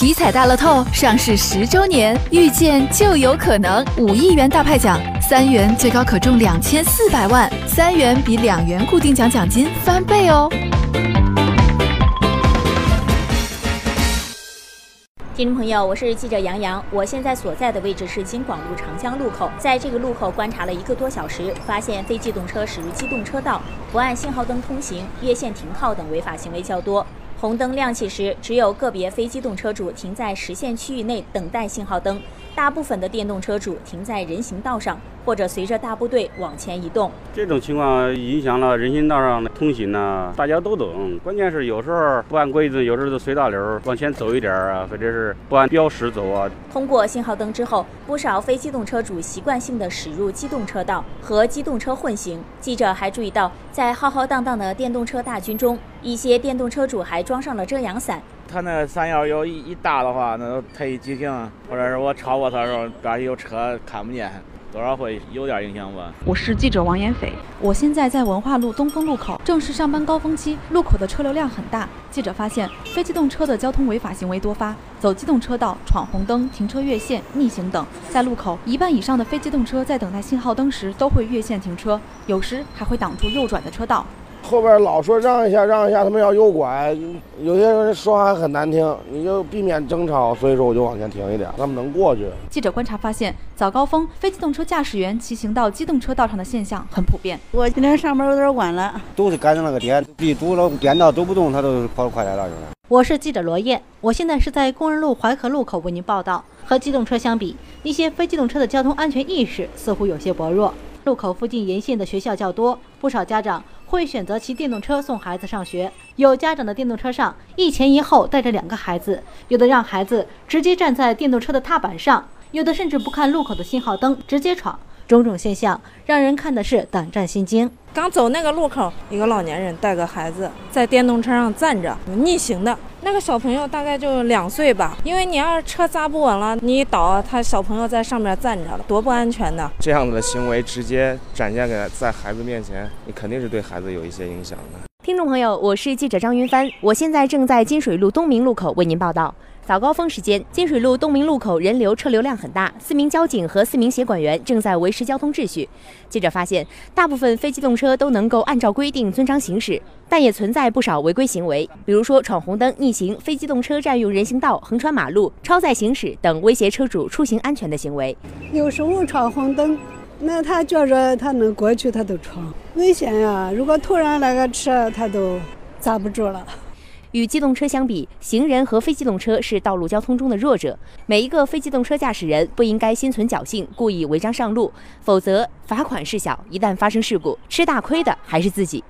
体彩大乐透上市十周年，遇见就有可能五亿元大派奖，三元最高可中两千四百万，三元比两元固定奖奖金翻倍哦。听众朋友，我是记者杨洋，我现在所在的位置是京广路长江路口，在这个路口观察了一个多小时，发现非机动车驶入机动车道，不按信号灯通行、越线停靠等违法行为较多。红灯亮起时，只有个别非机动车主停在实线区域内等待信号灯，大部分的电动车主停在人行道上，或者随着大部队往前移动。这种情况影响了人行道上的通行呢，大家都懂。关键是有时候不按规则，有时候就随大流往前走一点啊，或者是不按标识走啊。通过信号灯之后，不少非机动车主习惯性的驶入机动车道和机动车混行。记者还注意到，在浩浩荡荡的电动车大军中，一些电动车主还装上了遮阳伞。他那伞要有一一大的话，那都特意急停，或者是我超过他的时候，边上有车看不见，多少会有点影响吧。我是记者王延斐，我现在在文化路东风路口，正是上班高峰期，路口的车流量很大。记者发现，非机动车的交通违法行为多发，走机动车道、闯红灯、停车越线、逆行等。在路口，一半以上的非机动车在等待信号灯时都会越线停车，有时还会挡住右转的车道。后边老说让一下让一下，他们要右拐，有些人说话很难听，你就避免争吵，所以说我就往前停一点，他们能过去。记者观察发现，早高峰非机动车驾驶员骑行到机动车道上的现象很普遍。我今天上班有点晚了，都是赶上那个点，一堵了变道走不动，他都跑得快车道去了。我是记者罗燕，我现在是在工人路淮河路口为您报道。和机动车相比，一些非机动车的交通安全意识似乎有些薄弱。路口附近沿线的学校较多，不少家长会选择骑电动车送孩子上学。有家长的电动车上一前一后带着两个孩子，有的让孩子直接站在电动车的踏板上，有的甚至不看路口的信号灯直接闯。种种现象让人看的是胆战心惊。刚走那个路口，一个老年人带个孩子在电动车上站着，逆行的那个小朋友大概就两岁吧。因为你要是车扎不稳了，你一倒，他小朋友在上面站着，多不安全的。这样子的行为直接展现给在孩子面前，你肯定是对孩子有一些影响的。听众朋友，我是记者张云帆，我现在正在金水路东明路口为您报道。早高峰时间，金水路东明路口人流车流量很大，四名交警和四名协管员正在维持交通秩序。记者发现，大部分非机动车都能够按照规定遵章行驶，但也存在不少违规行为，比如说闯红灯、逆行、非机动车占用人行道、横穿马路、超载行驶等威胁车主出行安全的行为。有时候闯红灯，那他觉着他能过去，他都闯，危险呀！如果突然来个车，他都刹不住了。与机动车相比，行人和非机动车是道路交通中的弱者。每一个非机动车驾驶人不应该心存侥幸，故意违章上路，否则罚款事小，一旦发生事故，吃大亏的还是自己。